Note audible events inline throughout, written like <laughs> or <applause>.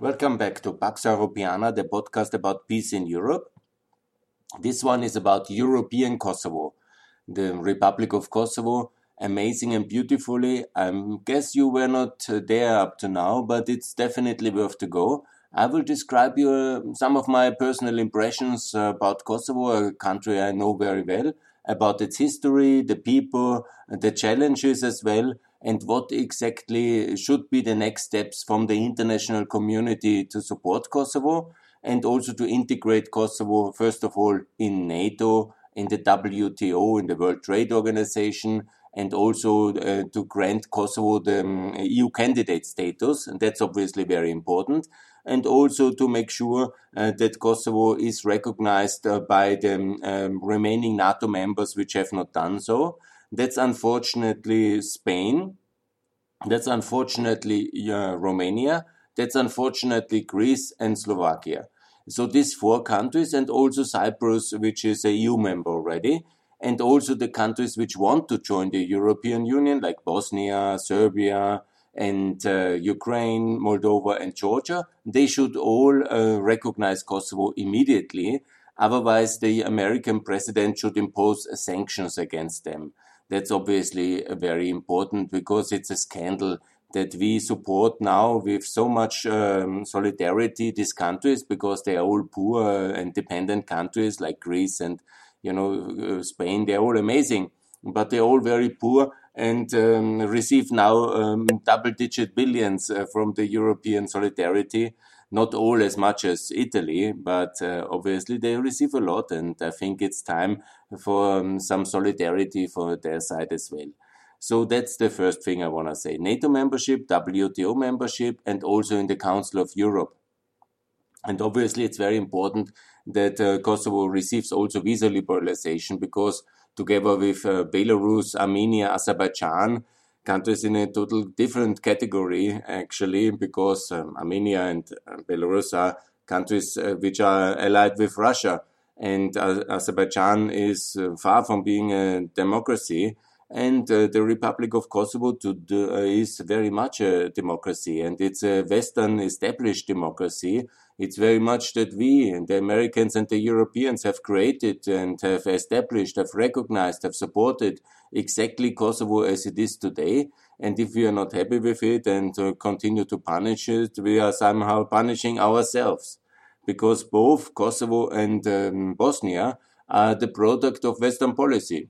Welcome back to Pax Europiana, the podcast about peace in Europe. This one is about European Kosovo, the Republic of Kosovo. Amazing and beautifully. I guess you were not there up to now, but it's definitely worth to go. I will describe you uh, some of my personal impressions about Kosovo, a country I know very well, about its history, the people, the challenges as well, and what exactly should be the next steps from the international community to support Kosovo and also to integrate Kosovo, first of all, in NATO, in the WTO, in the World Trade Organization, and also uh, to grant Kosovo the um, EU candidate status. And that's obviously very important. And also to make sure uh, that Kosovo is recognized uh, by the um, remaining NATO members which have not done so. That's unfortunately Spain. That's unfortunately uh, Romania. That's unfortunately Greece and Slovakia. So these four countries and also Cyprus, which is a EU member already, and also the countries which want to join the European Union, like Bosnia, Serbia, and uh, Ukraine, Moldova, and Georgia, they should all uh, recognize Kosovo immediately. Otherwise, the American president should impose sanctions against them. That's obviously very important because it's a scandal that we support now with so much um, solidarity these countries because they are all poor and dependent countries like Greece and you know uh, Spain. They're all amazing, but they're all very poor and um, receive now um, double-digit billions uh, from the European solidarity not all as much as Italy, but uh, obviously they receive a lot, and I think it's time for um, some solidarity for their side as well. So that's the first thing I want to say. NATO membership, WTO membership, and also in the Council of Europe. And obviously, it's very important that uh, Kosovo receives also visa liberalization because together with uh, Belarus, Armenia, Azerbaijan, countries in a total different category actually because um, Armenia and uh, Belarus are countries uh, which are allied with Russia. And uh, Azerbaijan is uh, far from being a democracy and uh, the Republic of Kosovo to do, uh, is very much a democracy and it's a Western established democracy. It's very much that we, and the Americans and the Europeans, have created and have established, have recognized, have supported exactly Kosovo as it is today. And if we are not happy with it and uh, continue to punish it, we are somehow punishing ourselves. Because both Kosovo and um, Bosnia are the product of Western policy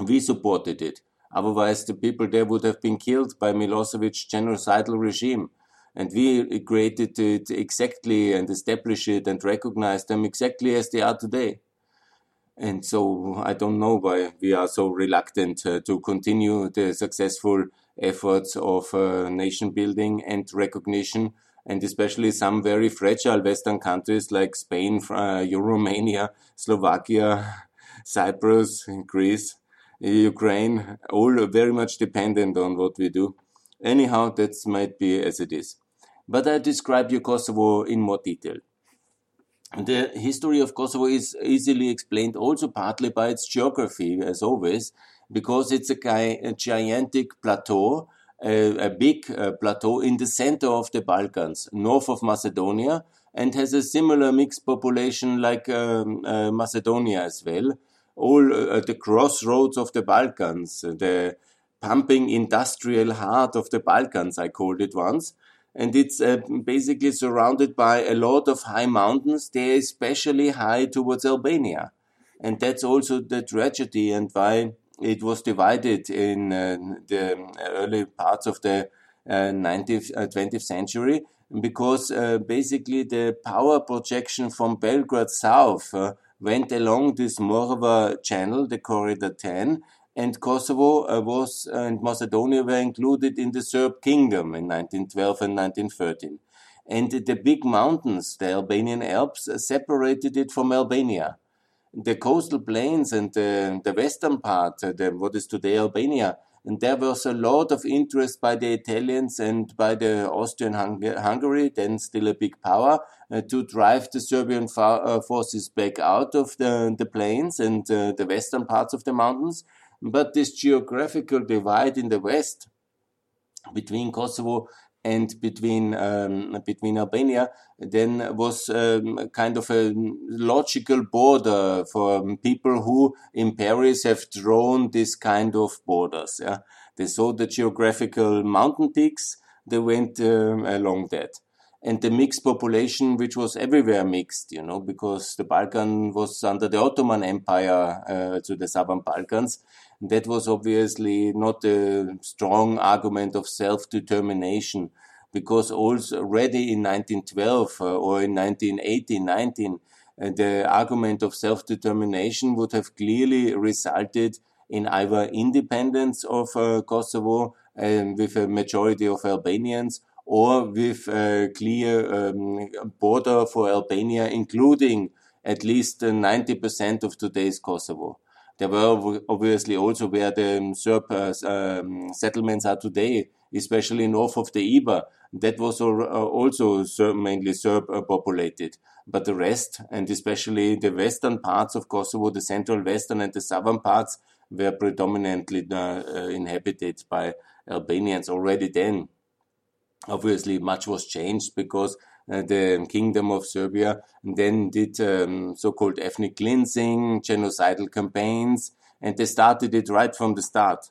we supported it. Otherwise, the people there would have been killed by Milosevic's genocidal regime. And we created it exactly and established it and recognized them exactly as they are today. And so I don't know why we are so reluctant uh, to continue the successful efforts of uh, nation building and recognition, and especially some very fragile Western countries like Spain, uh, Romania, Slovakia, <laughs> Cyprus, Greece Ukraine, all very much dependent on what we do. Anyhow, that might be as it is. But I describe you Kosovo in more detail. The history of Kosovo is easily explained also partly by its geography, as always, because it's a, a gigantic plateau, a, a big uh, plateau in the center of the Balkans, north of Macedonia, and has a similar mixed population like um, uh, Macedonia as well all uh, the crossroads of the Balkans, the pumping industrial heart of the Balkans, I called it once. And it's uh, basically surrounded by a lot of high mountains. They're especially high towards Albania. And that's also the tragedy and why it was divided in uh, the early parts of the uh, 19th, 20th uh, century because uh, basically the power projection from Belgrade south uh, went along this Morava channel, the Corridor 10, and Kosovo uh, was uh, and Macedonia were included in the Serb kingdom in 1912 and 1913. And the big mountains, the Albanian Alps, uh, separated it from Albania. The coastal plains and the, the western part, uh, the, what is today Albania, and there was a lot of interest by the Italians and by the Austrian Hungary, then still a big power, to drive the Serbian uh, forces back out of the, the plains and uh, the western parts of the mountains. But this geographical divide in the west between Kosovo and between um, between Albania, then was um, kind of a logical border for people who in Paris have drawn this kind of borders. Yeah? They saw the geographical mountain peaks, they went um, along that. And the mixed population, which was everywhere mixed, you know, because the Balkan was under the Ottoman Empire, uh, to the southern Balkans, that was obviously not a strong argument of self-determination because already in 1912 uh, or in 1918, 19, uh, the argument of self-determination would have clearly resulted in either independence of uh, Kosovo um, with a majority of Albanians or with a clear um, border for Albania, including at least 90% of today's Kosovo. There were obviously also where the Serb uh, um, settlements are today, especially north of the Iber. That was uh, also mainly Serb uh, populated. But the rest, and especially the western parts of Kosovo, the central western and the southern parts, were predominantly uh, inhabited by Albanians already then. Obviously, much was changed because uh, the Kingdom of Serbia then did um, so-called ethnic cleansing, genocidal campaigns, and they started it right from the start.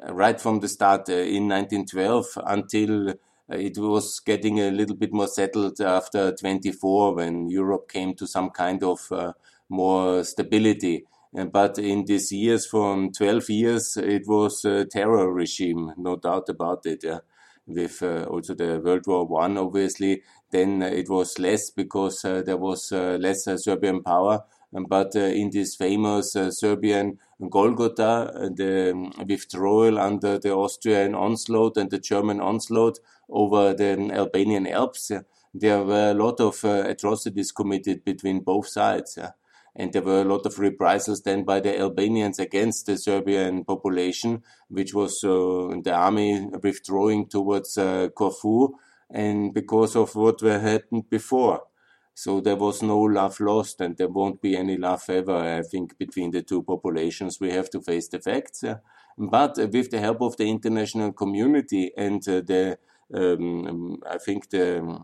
Uh, right from the start uh, in 1912 until uh, it was getting a little bit more settled after 24 when Europe came to some kind of uh, more stability. but in these years, from 12 years, it was a terror regime, no doubt about it. Yeah with uh, also the World War One, obviously, then it was less because uh, there was uh, less Serbian power. Um, but in this famous Serbian Golgotha, the um, withdrawal under the Austrian onslaught and the German onslaught over the Albanian Alps, there were a lot of atrocities committed between both sides and there were a lot of reprisals then by the Albanians against the Serbian population, which was uh, the army withdrawing towards uh, Corfu, and because of what happened before. So there was no love lost, and there won't be any love ever, I think, between the two populations. We have to face the facts. But with the help of the international community and uh, the, um, I think the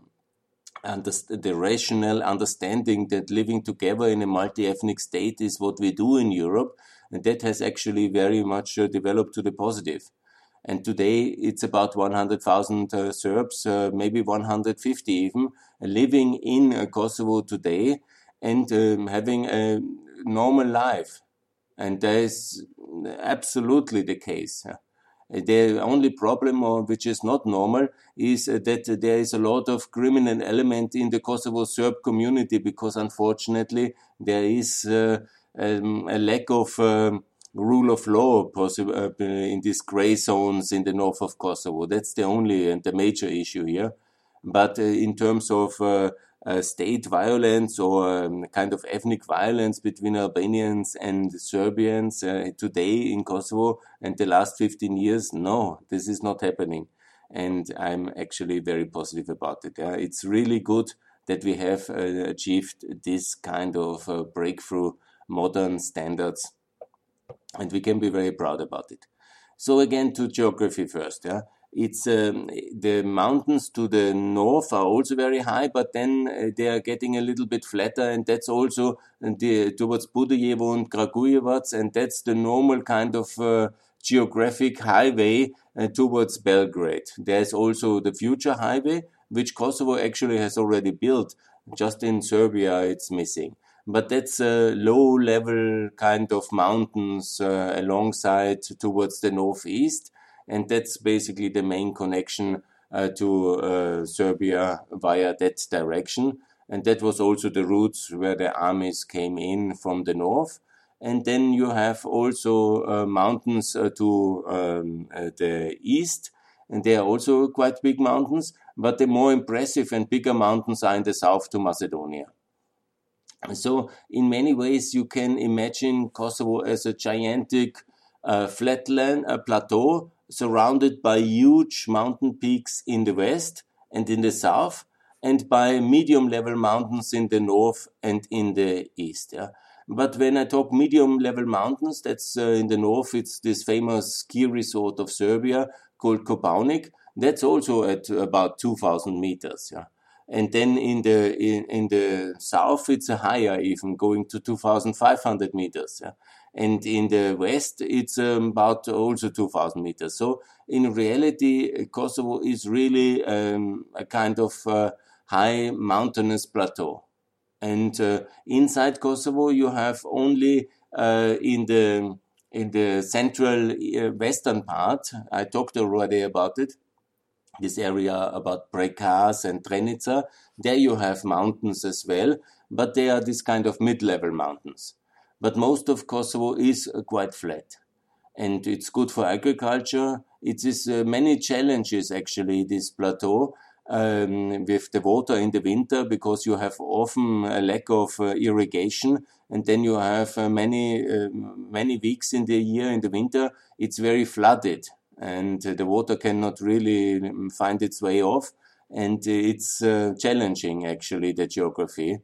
and the rational understanding that living together in a multi-ethnic state is what we do in Europe, and that has actually very much uh, developed to the positive. And today it's about 100,000 uh, Serbs, uh, maybe 150 even, living in uh, Kosovo today and um, having a normal life. And that is absolutely the case. The only problem, which is not normal, is that there is a lot of criminal element in the Kosovo Serb community because unfortunately there is uh, um, a lack of um, rule of law possible uh, in these gray zones in the north of Kosovo. That's the only and the major issue here. But uh, in terms of uh, uh, state violence or um, kind of ethnic violence between Albanians and Serbians uh, today in Kosovo and the last 15 years. No, this is not happening. And I'm actually very positive about it. Yeah? It's really good that we have uh, achieved this kind of uh, breakthrough modern standards and we can be very proud about it. So again to geography first. Yeah? It's um, the mountains to the north are also very high, but then uh, they are getting a little bit flatter, and that's also uh, the, towards Podujevo and Kragujevac, and that's the normal kind of uh, geographic highway uh, towards Belgrade. There's also the future highway, which Kosovo actually has already built. Just in Serbia, it's missing. But that's a low level kind of mountains uh, alongside towards the northeast and that's basically the main connection uh, to uh, Serbia via that direction. And that was also the routes where the armies came in from the north. And then you have also uh, mountains to um, the east, and they are also quite big mountains, but the more impressive and bigger mountains are in the south to Macedonia. So, in many ways, you can imagine Kosovo as a gigantic uh, flatland, a plateau surrounded by huge mountain peaks in the west and in the south, and by medium level mountains in the north and in the east. Yeah. But when I talk medium level mountains, that's uh, in the north, it's this famous ski resort of Serbia called Kopaonik. That's also at about 2,000 meters. Yeah. And then in the in, in the south, it's higher, even going to 2,500 meters. Yeah. And in the west, it's um, about also 2,000 meters. So in reality, Kosovo is really um, a kind of uh, high mountainous plateau. And uh, inside Kosovo, you have only uh, in the in the central uh, western part. I talked already about it. This area about Prekaz and Drenica. There you have mountains as well, but they are this kind of mid-level mountains. But most of Kosovo is uh, quite flat, and it's good for agriculture. It is uh, many challenges actually this plateau um, with the water in the winter because you have often a lack of uh, irrigation. And then you have uh, many uh, many weeks in the year in the winter it's very flooded. And the water cannot really um, find its way off. And it's uh, challenging actually the geography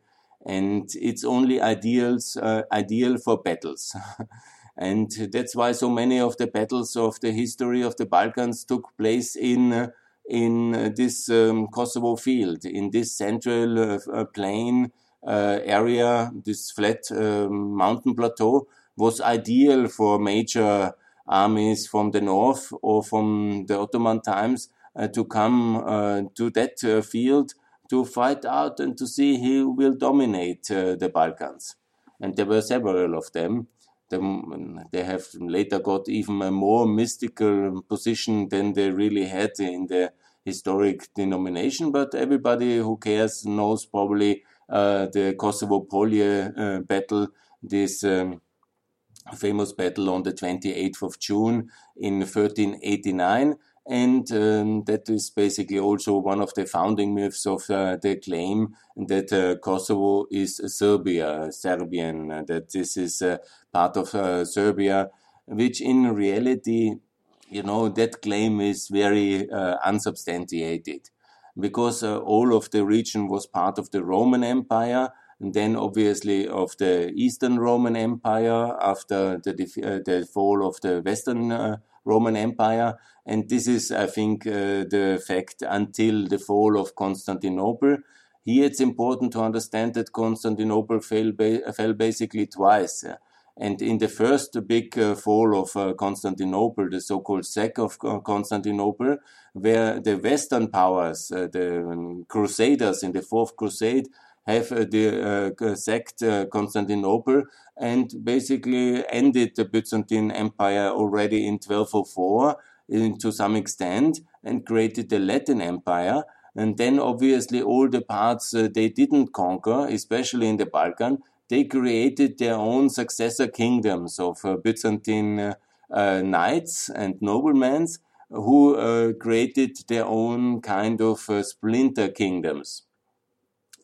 and it's only ideals uh, ideal for battles. <laughs> And that's why so many of the battles of the history of the balkans took place in uh, in uh, this um, Kosovo field, in this central uh, uh, plain area, this flat um, mountain plateau, was ideal for major armies from the north or from the Ottoman times uh, to come uh, to that uh, field to fight out and to see who will dominate the Balkans. And there were several of them they have later got even a more mystical position than they really had in the historic denomination. But everybody who cares knows probably uh, the Kosovo Polje uh, battle, this um, famous battle on the 28th of June in 1389 and um, that is basically also one of the founding myths of uh, the claim that uh, Kosovo is Serbia, Serbian, uh, that this is uh, part of uh, Serbia, which in reality, you know, that claim is very uh, unsubstantiated because all of the region was part of the Roman Empire. And then, obviously, of the Eastern Roman Empire after the, the fall of the Western Roman Empire. And this is, I think, uh, the fact until the fall of Constantinople. Here it's important to understand that Constantinople fell, ba fell basically twice. And in the first big uh, fall of uh, Constantinople, the so-called sack of Constantinople, where the Western powers, uh, the um, Crusaders in the Fourth Crusade, have uh, the, uh, sacked uh, Constantinople and basically ended the Byzantine Empire already in 1204 in, to some extent and created the Latin Empire. And then obviously all the parts uh, they didn't conquer, especially in the Balkan, they created their own successor kingdoms of uh, Byzantine uh, knights and noblemen who created their own kind of splinter kingdoms.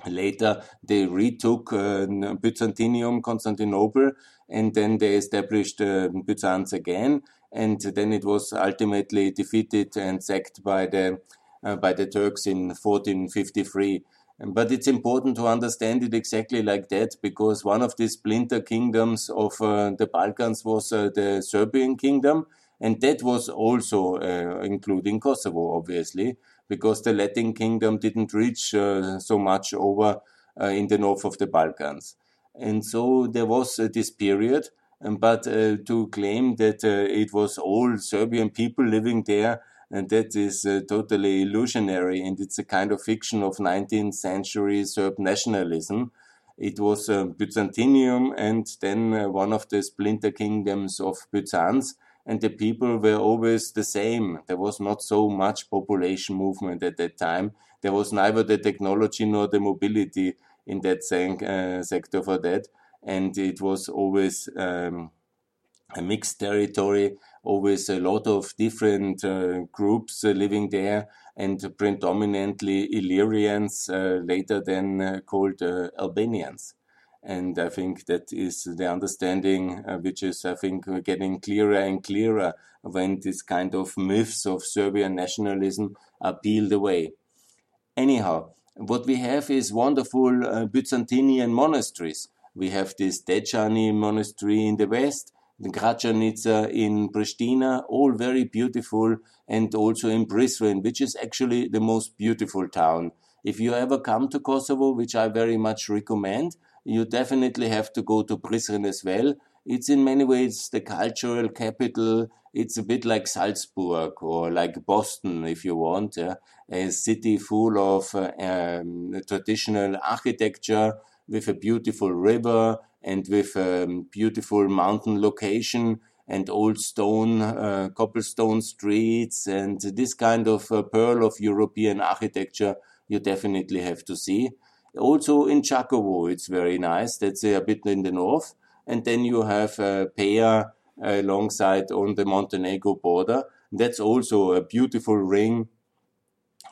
Later, they retook uh, Byzantium, Constantinople, and then they established uh, Byzance again. And then it was ultimately defeated and sacked by the uh, by the Turks in 1453. But it's important to understand it exactly like that because one of the splinter kingdoms of uh, the Balkans was uh, the Serbian kingdom, and that was also uh, including Kosovo, obviously because the Latin kingdom didn't reach uh, so much over uh, in the north of the Balkans. And so there was uh, this period, um, but to claim that it was all Serbian people living there and that is uh, totally illusionary and it's a kind of fiction of 19th century Serb nationalism. It was uh, Byzantium and then uh, one of the splinter kingdoms of Byzance and the people were always the same. There was not so much population movement at that time. There was neither the technology nor the mobility in that uh, sector for that. And it was always um, a mixed territory, always a lot of different uh, groups uh, living there, and predominantly Illyrians, uh, later then uh, called uh, Albanians. And I think that is the understanding, uh, which is, I think, getting clearer and clearer when this kind of myths of Serbian nationalism are peeled away. Anyhow, what we have is wonderful uh, Byzantinian monasteries. We have this Dečani monastery in the west, the Gračanica in Pristina, all very beautiful, and also in Prizren, which is actually the most beautiful town. If you ever come to Kosovo, which I very much recommend, you definitely have to go to Prizren as well. It's in many ways the cultural capital. It's a bit like Salzburg or like Boston, if you want, yeah? a city full of uh, um, traditional architecture with a beautiful river and with a beautiful mountain location and old stone, uh, cobblestone streets and this kind of uh, pearl of European architecture you definitely have to see. Also in Čakovo, it's very nice. That's a bit in the north. And then you have uh, Peja alongside on the Montenegro border. That's also a beautiful ring.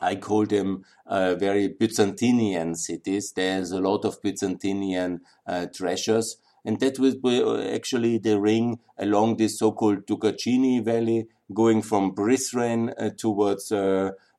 I call them uh, very Byzantinian cities. There's a lot of Byzantinian uh, treasures. And that will be uh, actually the ring along this so-called Dukagjini Valley, going from Prizren uh, towards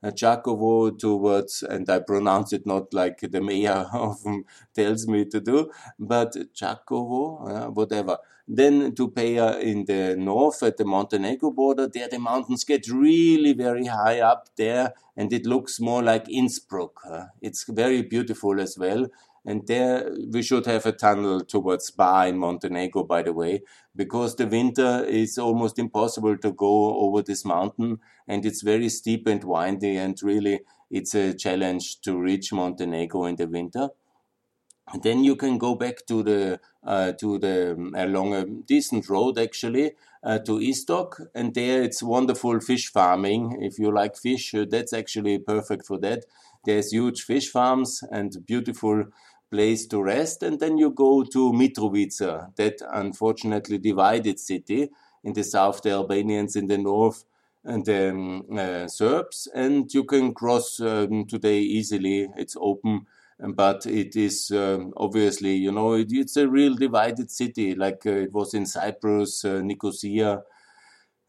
uh, Čakovo towards, and I pronounce it not like the mayor <laughs> often tells me to do, but Čakovo, uh, whatever. Then to Peja in the north at the Montenegro border, there the mountains get really very high up there, and it looks more like Innsbruck. Uh, it's very beautiful as well. And there we should have a tunnel towards Bar in Montenegro, by the way, because the winter is almost impossible to go over this mountain and it's very steep and windy and really it's a challenge to reach Montenegro in the winter. And then you can go back to the uh, to the um, along a decent road actually uh, to Istok, and there it's wonderful fish farming. If you like fish, uh, that's actually perfect for that. There's huge fish farms and beautiful place to rest, and then you go to Mitrovica, that unfortunately divided city. In the south, the Albanians, in the north, and the um, uh, Serbs, and you can cross um, today easily. It's open, but it is um, obviously, you know, it, it's a real divided city, like uh, it was in Cyprus, uh, Nicosia,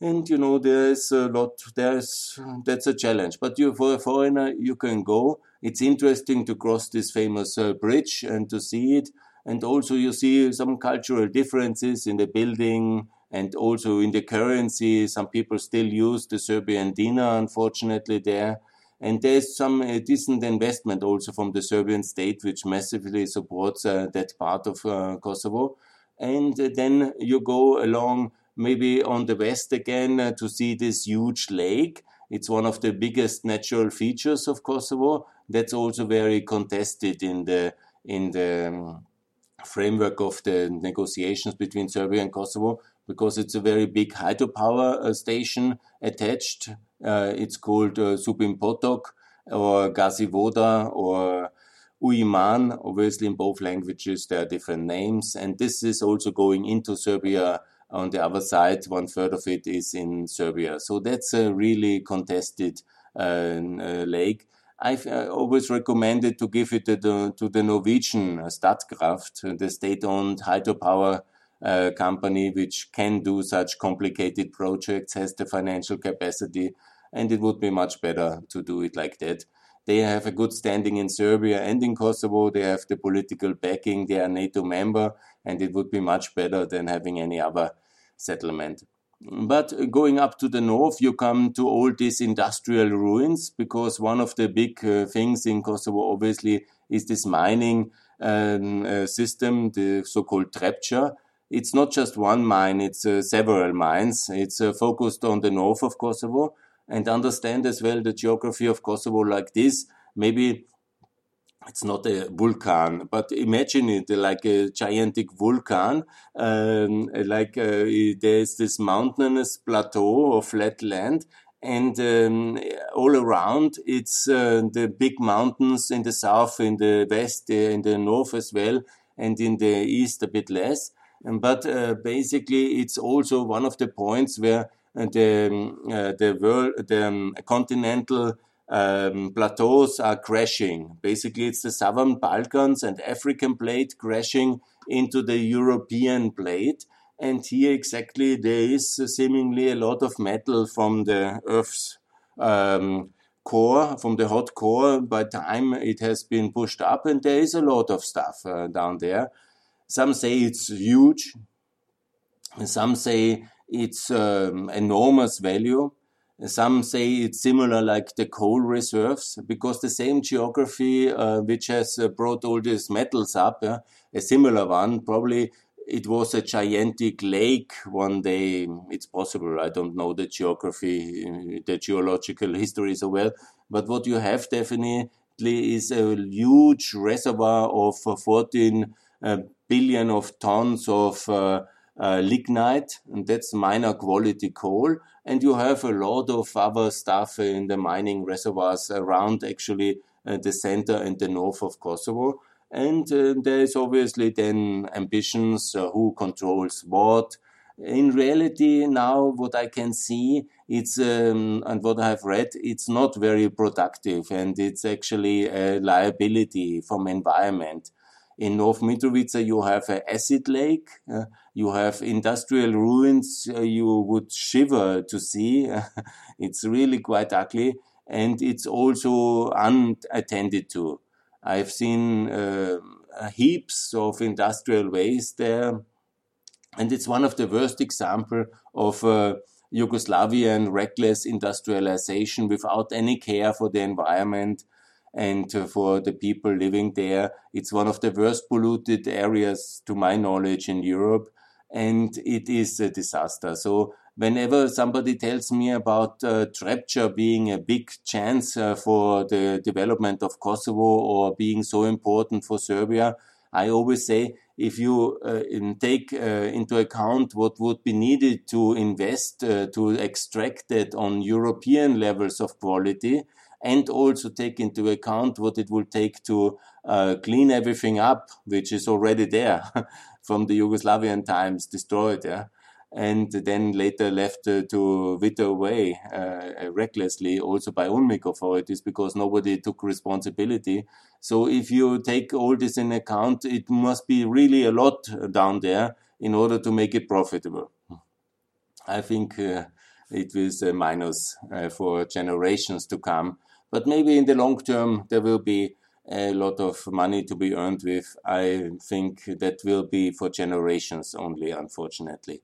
and you know there's a lot. There's that's a challenge, but you for a foreigner you can go it's interesting to cross this famous uh, bridge and to see it. And also you see some cultural differences in the building and also in the currency. Some people still use the Serbian dinar, unfortunately, there. And there's some uh, decent investment also from the Serbian state, which massively supports uh, that part of uh, Kosovo. And uh, then you go along maybe on the west again uh, to see this huge lake. It's one of the biggest natural features of Kosovo that's also very contested in the in the um, framework of the negotiations between Serbia and Kosovo because it's a very big hydropower uh, station attached. Uh, it's called uh, Zubin Potok or Gazi Voda or Ujman. Obviously, in both languages, there are different names. And this is also going into Serbia on the other side. One third of it is in Serbia. So that's a really contested uh, uh, lake. I've uh, always recommended to give it to the, to the Norwegian Statkraft, the state-owned hydropower uh, company, which can do such complicated projects, has the financial capacity, and it would be much better to do it like that. They have a good standing in Serbia and in Kosovo. They have the political backing. They are NATO member, and it would be much better than having any other settlement. But going up to the north, you come to all these industrial ruins because one of the big uh, things in Kosovo, obviously, is this mining um, uh, system, the so-called Trepča. It's not just one mine; it's uh, several mines. It's uh, focused on the north of Kosovo, and understand as well the geography of Kosovo like this. Maybe it's not a vulcan, but imagine it like a gigantic vulcan. Um, like uh, there's this mountainous plateau or flat land, and um, all around it's uh, the big mountains in the south, in the west, uh, in the north as well, and in the east a bit less. but uh, basically, it's also one of the points where uh, the um, the world, the um, continental um, plateaus are crashing. Basically, it's the southern Balkans and African plate crashing into the European plate. And here exactly there is seemingly a lot of metal from the Earth's um, core, from the hot core. By time it has been pushed up, and there is a lot of stuff uh, down there. Some say it's huge. Some say it's um, enormous value. Some say it's similar like the coal reserves because the same geography uh, which has uh, brought all these metals up, a similar one, probably it was a gigantic lake one day. It's possible. I don't know the geography, the geological <laughs> history so well. But what you have definitely is a huge reservoir of 14 uh, billion of tons of uh, lignite, and that's minor quality coal. And you have a lot of other stuff in the mining reservoirs around actually uh, the center and the north of Kosovo. And uh, there is obviously then ambitions uh, who controls what. In reality, now what I can see, it's um, and what I have read, it's not very productive, and it's actually a liability from environment. In North Mitrovica, you have an acid lake. Uh, you have industrial ruins uh, you would shiver to see. <laughs> it's really quite ugly, and it's also unattended to. I've seen uh, heaps of industrial waste there, and it's one of the worst example of uh, Yugoslavian reckless industrialization without any care for the environment and uh, for the people living there. It's one of the worst polluted areas, to my knowledge, in Europe, and it is a disaster. So whenever somebody tells me about uh, being a big chance uh, for the development of Kosovo or being so important for Serbia, I always say if you uh, take uh, into account what would be needed to invest uh, to extract it on European levels of quality, and also take into account what it will take to uh, clean everything up, which is already there <laughs> from the Yugoslavian times, destroyed. Yeah and then later left uh, to wither away uh, recklessly also by UNMIK authorities because nobody took responsibility. So if you take all this in account, it must be really a lot down there in order to make it profitable. I think uh, it was a minus uh, for generations to come, but maybe in the long term there will be a lot of money to be earned with. I think that will be for generations only, unfortunately.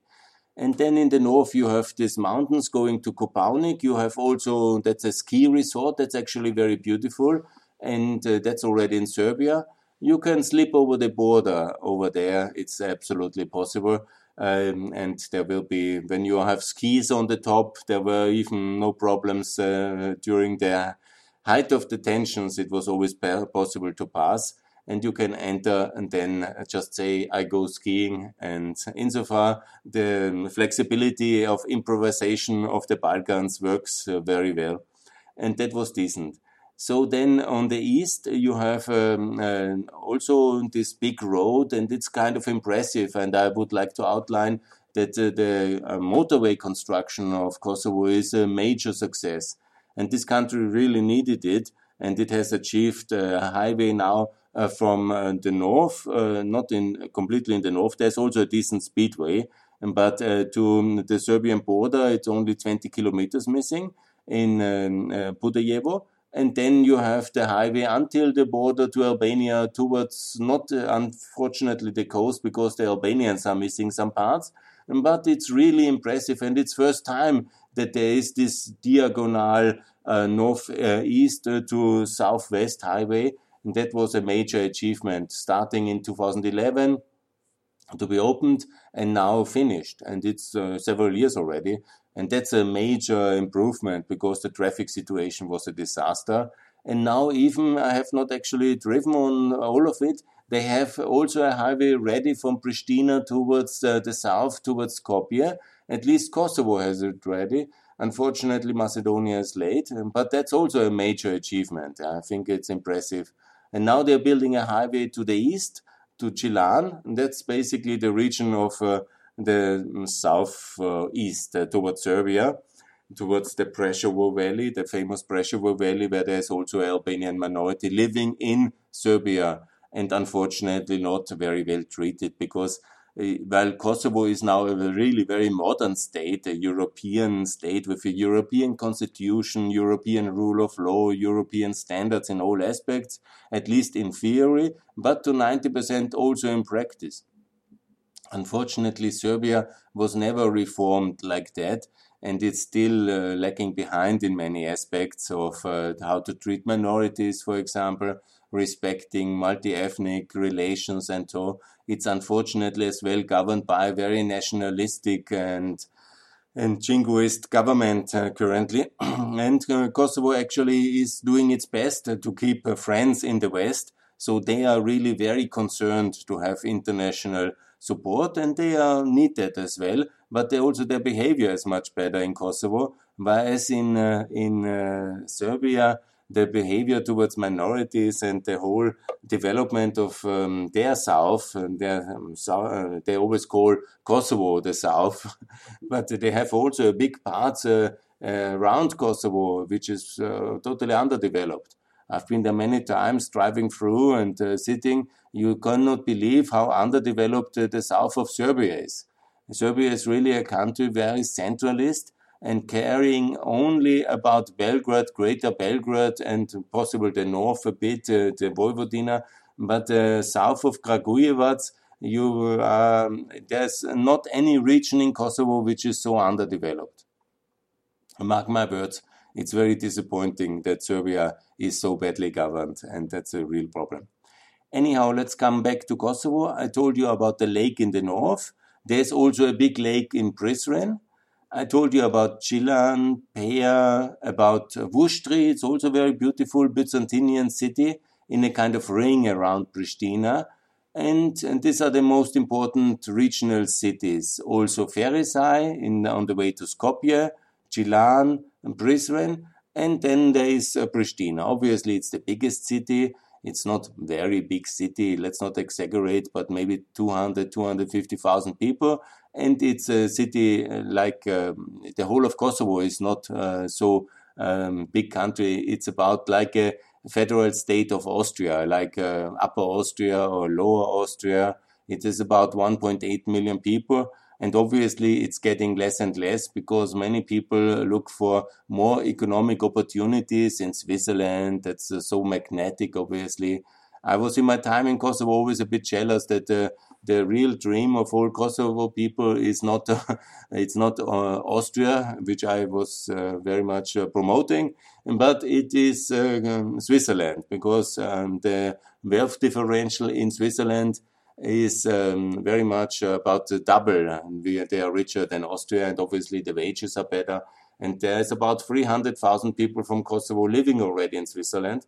And then in the north, you have these mountains going to Kopaonik. You have also, that's a ski resort. That's actually very beautiful. And uh, that's already in Serbia. You can slip over the border over there. It's absolutely possible. Um, and there will be, when you have skis on the top, there were even no problems uh, during the height of the tensions. It was always possible to pass and you can enter and then just say, I go skiing. And insofar, the flexibility of improvisation of the Balkans works uh, very well. And that was decent. So then on the east, you have um, uh, also this big road, and it's kind of impressive. And I would like to outline that uh, the uh, motorway construction of Kosovo is a major success. And this country really needed it, and it has achieved a highway now uh, from uh, the north, uh, not in completely in the north. There's also a decent speedway, but to the Serbian border, it's only 20 kilometers missing in um, Podujevo and then you have the highway until the border to Albania towards not uh, unfortunately the coast because the Albanians are missing some parts but it's really impressive and it's first time that there is this diagonal uh, north uh, east to southwest highway and that was a major achievement starting in 2011 to be opened and now finished. And it's uh, several years already. And that's a major improvement because the traffic situation was a disaster. And now, even I have not actually driven on all of it. They have also a highway ready from Pristina towards uh, the south, towards Skopje. At least Kosovo has it ready. Unfortunately, Macedonia is late, but that's also a major achievement. I think it's impressive and now they're building a highway to the east, to Gjilan. And that's basically the region of uh, the southeast uh, uh, towards Serbia, towards the Preševo Valley, the famous Preševo Valley, where there's also an Albanian minority living in Serbia and unfortunately not very well treated because while Kosovo is now a really very modern state, a European state with a European constitution, European rule of law, European standards in all aspects, at least in theory, but to 90% also in practice. Unfortunately, Serbia was never reformed like that, and it's still uh, lagging behind in many aspects of uh, how to treat minorities, for example, respecting multi ethnic relations, and so it's unfortunately as well governed by a very nationalistic and and jingoist government uh, currently. <clears throat> and uh, Kosovo actually is doing its best to keep uh, friends in the West. So they are really very concerned to have international support and they are needed as well. But they also their behavior is much better in Kosovo, whereas in uh, in uh, Serbia the behavior towards minorities and the whole development of um, their south. Their, um, so, uh, they always call Kosovo the south, <laughs> but they have also a big part uh, uh, around Kosovo, which is uh, totally underdeveloped. I've been there many times driving through and uh, sitting. You cannot believe how underdeveloped uh, the south of Serbia is. Serbia is really a country very centralist and caring only about Belgrade, Greater Belgrade, and possible the north a bit, uh, the Vojvodina, but uh, south of Kragujevac, you um, there's not any region in Kosovo which is so underdeveloped. Mark my words, it's very disappointing that Serbia is so badly governed, and that's a real problem. Anyhow, let's come back to Kosovo. I told you about the lake in the north. There's also a big lake in Prizren I told you about Gjilan, Pea, about Vushtrri. It's also a very beautiful Byzantinian city in a kind of ring around Pristina. And, and these are the most important regional cities. Also Ferizaj in, on the way to Skopje, Gjilan, and Prizren. And then there is uh, Pristina. Obviously, it's the biggest city. It's not very big city. Let's not exaggerate, but maybe 200, 250,000 people and it's a city uh, like um, the whole of Kosovo is not uh, so um, big country. It's about like a federal state of Austria, like uh, Upper Austria or Lower Austria. It is about 1.8 million people. And obviously, it's getting less and less because many people look for more economic opportunities in Switzerland. That's uh, so magnetic, obviously. I was in my time in Kosovo always a bit jealous that uh, the real dream of all Kosovo people is not uh, <laughs> it's not uh, Austria, which I was uh, very much uh, promoting, but it is uh, um, Switzerland because um, the wealth differential in Switzerland is um, very much about the double. We, they are richer than Austria, and obviously the wages are better. And there's about 300,000 people from Kosovo living already in Switzerland.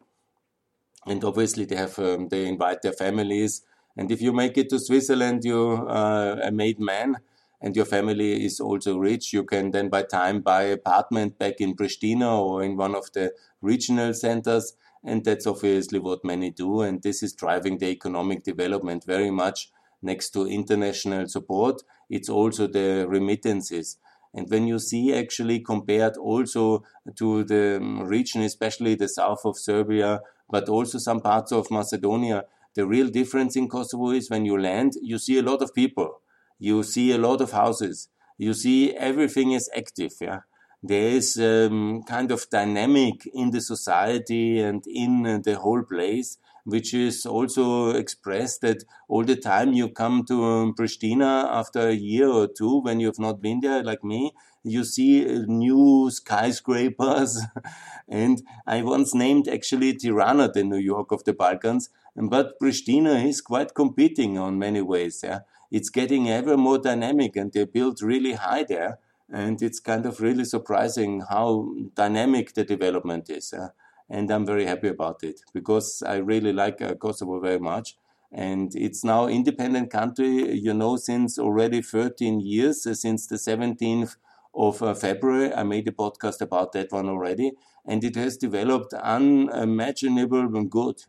And obviously they have um, they invite their families and if you make it to Switzerland, you're uh, a made man and your family is also rich. You can then by time buy an apartment back in Pristina or in one of the regional centers. And that's obviously what many do. And this is driving the economic development very much next to international support. It's also the remittances. And when you see actually compared also to the um, region, especially the south of Serbia, but also some parts of Macedonia, the real difference in Kosovo is when you land, you see a lot of people, you see a lot of houses, you see everything is active. Yeah, there is um, kind of dynamic in the society and in the whole place, which is also expressed that all the time you come to um, Pristina after a year or two when you have not been there, like me, you see uh, new skyscrapers. <laughs> and I once named actually Tirana the New York of the Balkans but Pristina is quite competing on many ways. Yeah, it's getting ever more dynamic, and they built really high there. And it's kind of really surprising how dynamic the development is. Yeah? And I'm very happy about it because I really like uh, Kosovo very much. And it's now independent country, you know, since already 13 years, uh, since the 17th of uh, February. I made a podcast about that one already. And it has developed unimaginable good.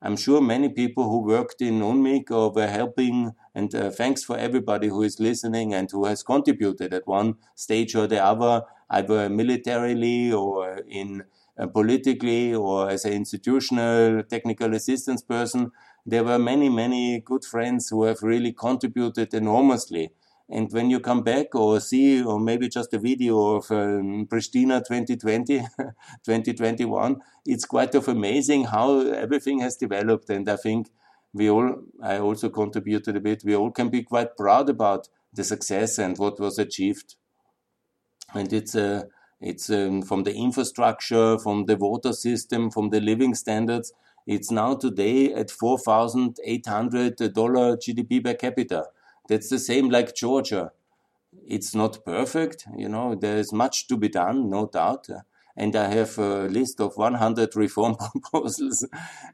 I'm sure many people who worked in UNMIK or were helping, and uh, thanks for everybody who is listening and who has contributed at one stage or the other, either militarily or in uh, politically or as an institutional technical assistance person. There were many, many good friends who have really contributed enormously and when you come back or see, or maybe just a video of um, Pristina 2020, 2021, <laughs> it's quite of amazing how everything has developed. And I think we all, I also contributed a bit, we all can be quite proud about the success and what was achieved. And it's uh, it's um, from the infrastructure, from the water system, from the living standards. It's now today at four thousand eight hundred dollar GDP per capita. That's the same like Georgia. It's not perfect, you know. There is much to be done, no doubt. And I have a list of 100 reform <laughs> proposals,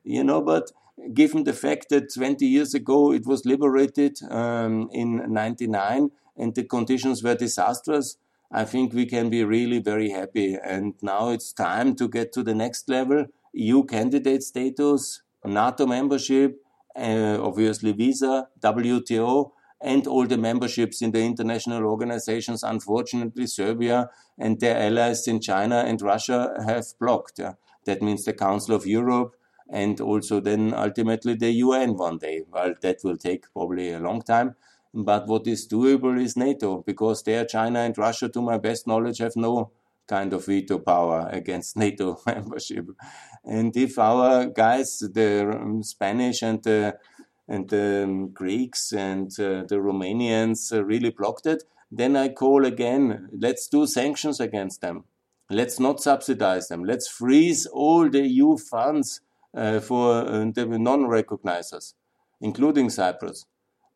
you know. But given the fact that 20 years ago it was liberated um, in 99 and the conditions were disastrous, I think we can be really very happy. And now it's time to get to the next level EU candidate status, NATO membership, uh, obviously visa, WTO, and all the memberships in the international organizations. Unfortunately, Serbia and their allies in China and Russia have blocked. Yeah. That means the Council of Europe and also then ultimately the UN one day. Well, that will take probably a long time. But what is doable is NATO, because there China and Russia, to my best knowledge, have no kind of veto power <laughs> against NATO <laughs> membership. And if our guys, the Spanish and the and the um, Greeks and uh, the Romanians uh, really blocked it, then I call again, let's do sanctions against them. Let's not subsidize them. Let's freeze all the EU funds uh, for uh, the non-recognizers, including Cyprus.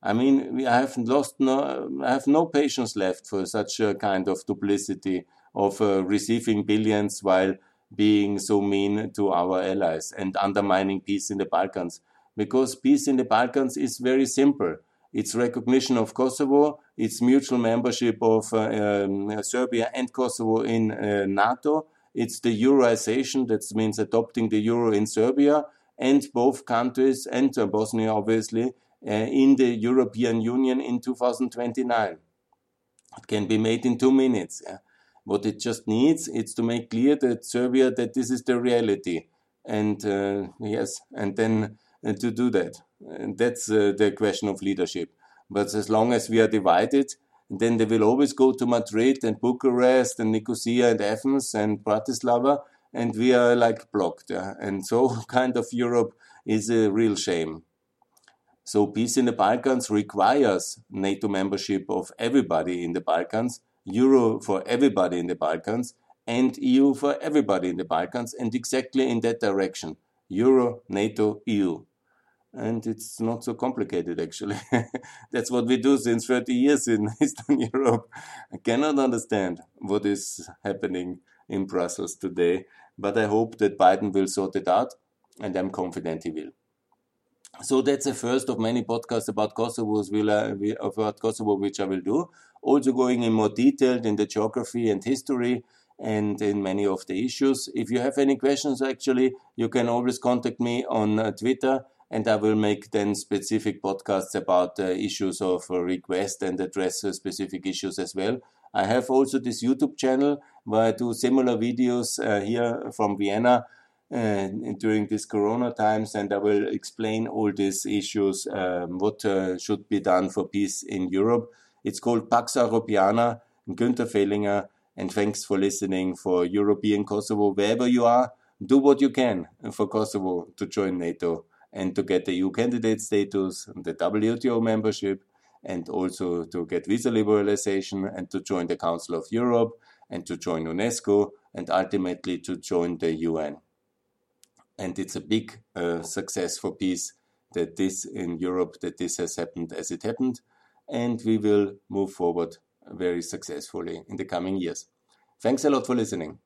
I mean, we have lost no, I have no patience left for such a kind of duplicity of uh, receiving billions while being so mean to our allies and undermining peace in the Balkans. Because peace in the Balkans is very simple. It's recognition of Kosovo, it's mutual membership of uh, um, Serbia and Kosovo in uh, NATO, it's the Euroization, that means adopting the euro in Serbia, and both countries and uh, Bosnia, obviously, uh, in the European Union in 2029. It can be made in two minutes. Yeah? What it just needs is to make clear that Serbia that this is the reality, and uh, yes, and then uh, to do that. And that's uh, the question of leadership. But as long as we are divided, then they will always go to Madrid and Bucharest and Nicosia and Athens and Bratislava, and we are like blocked. Yeah? And so, <laughs> kind of Europe is a real shame. So peace in the Balkans requires NATO membership of everybody in the Balkans, Euro for everybody in the Balkans, and EU for everybody in the Balkans, and exactly in that direction. Euro, NATO, EU. And it's not so complicated actually. <laughs> That's what we do since 30 years in <laughs> Eastern Europe. I cannot understand what is happening in Brussels today, but I hope that Biden will sort it out, and I'm confident he will. So that's the first of many podcasts about Kosovo, about Kosovo, which I will do. Also going in more detail in the geography and history and in many of the issues. If you have any questions, actually, you can always contact me on uh, Twitter, and I will make then specific podcasts about issues of request and address specific issues as well. I have also this YouTube channel where I do similar videos uh, here from Vienna uh, during these corona times, and I will explain all these issues, um, what uh, should be done for peace in Europe. It's called Pax Europiana, Günther Fehlinger, and thanks for listening for European Kosovo, wherever you are. Do what you can for Kosovo to join NATO and to get the EU candidate status, the WTO membership, and also to get visa liberalization and to join the Council of Europe and to join UNESCO and ultimately to join the UN and it's a big uh, success for peace that this in Europe that this has happened as it happened, and we will move forward very successfully in the coming years. Thanks a lot for listening.